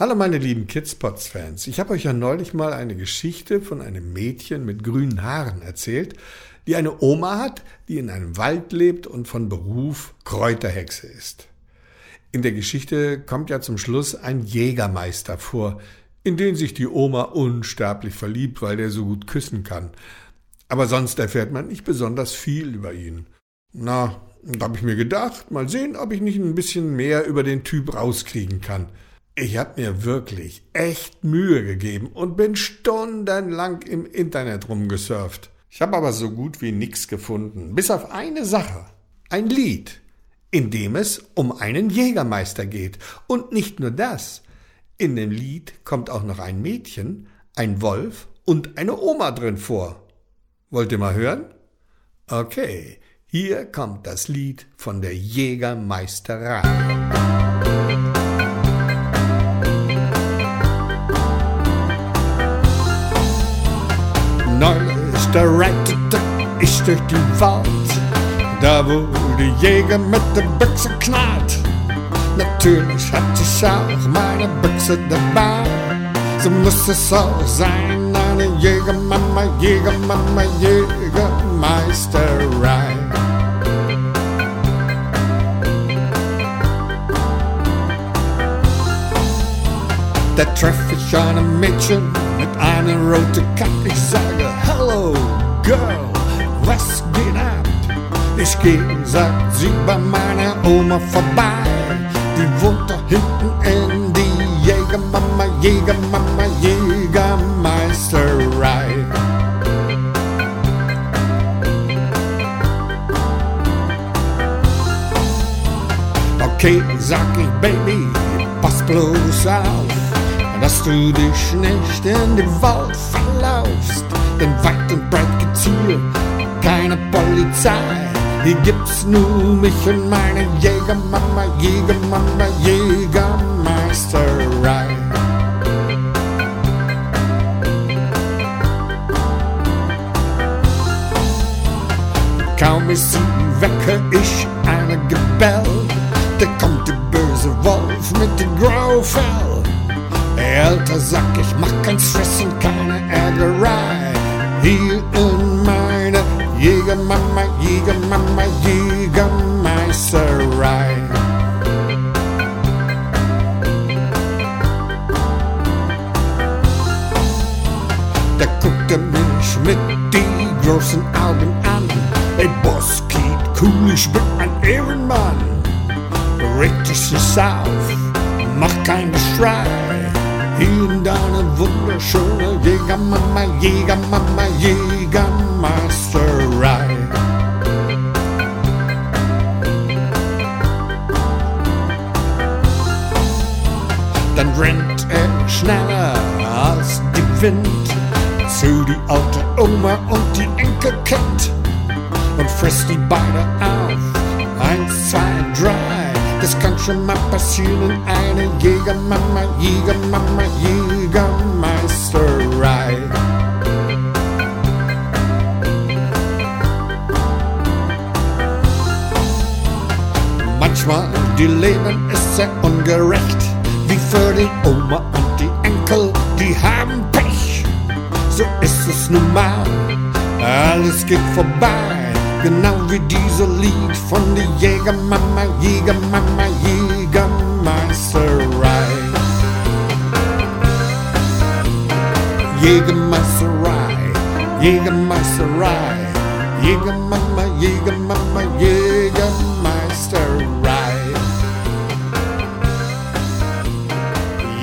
Hallo meine lieben Kidspots-Fans. Ich habe euch ja neulich mal eine Geschichte von einem Mädchen mit grünen Haaren erzählt, die eine Oma hat, die in einem Wald lebt und von Beruf Kräuterhexe ist. In der Geschichte kommt ja zum Schluss ein Jägermeister vor, in den sich die Oma unsterblich verliebt, weil der so gut küssen kann. Aber sonst erfährt man nicht besonders viel über ihn. Na, da habe ich mir gedacht, mal sehen, ob ich nicht ein bisschen mehr über den Typ rauskriegen kann. Ich habe mir wirklich echt Mühe gegeben und bin stundenlang im Internet rumgesurft. Ich habe aber so gut wie nichts gefunden, bis auf eine Sache. Ein Lied, in dem es um einen Jägermeister geht. Und nicht nur das. In dem Lied kommt auch noch ein Mädchen, ein Wolf und eine Oma drin vor. Wollt ihr mal hören? Okay, hier kommt das Lied von der Jägermeisterei. Da reitete ich durch den Wald, da die Jäger mit der Büchse knallt. Natürlich hatte ich auch meine Büchse dabei, so muss es auch sein, eine Jägermama, Jägermama, Jägermeisterei. Da treffe ich ein Mädchen, einer roten Kappe. Ich sage, Hello, Girl, was geht ab? Ich geh, sagt sie, bei meiner Oma vorbei. Die wohnt da hinten in die Jägermama, Jägermama, Jägermeisterei. Okay, sag ich, Baby, pass bloß auf dass du dich nicht in den Wald verlaufst. Denn weit und breit gibt's hier keine Polizei. Hier gibt's nur mich und meine Jägermama, Jägermama, Jägermeisterei. Kaum ist sie wecke ich Jägermama, Jägermama, Jägermeisterei. Da guckt er mich mit die großen Augen an. Ey Boss, geht cool, ich bin ein Ehrenmann. Reg dich auf, mach kein Geschrei in deine wunderschöne Jägermama, Jägermama, Jägermeisterei. Dann rennt er schneller als die Wind zu die alte Oma und die Enkelkind und frisst die beide auf. Eins, zwei, drei. Das kann schon mal passieren, eine Jägermama, Jägermama, Jägermeisterei. Manchmal die Leben ist sehr ungerecht, für die Oma und die Enkel, die haben Pech. So ist es nun alles geht vorbei Genau wie dieser Lied von der Jägermama, Jägermama, Jägermeisterei. Jägermeisterei, Jägermeisterei, Jägermama, Jägermama, Jägermeisterei.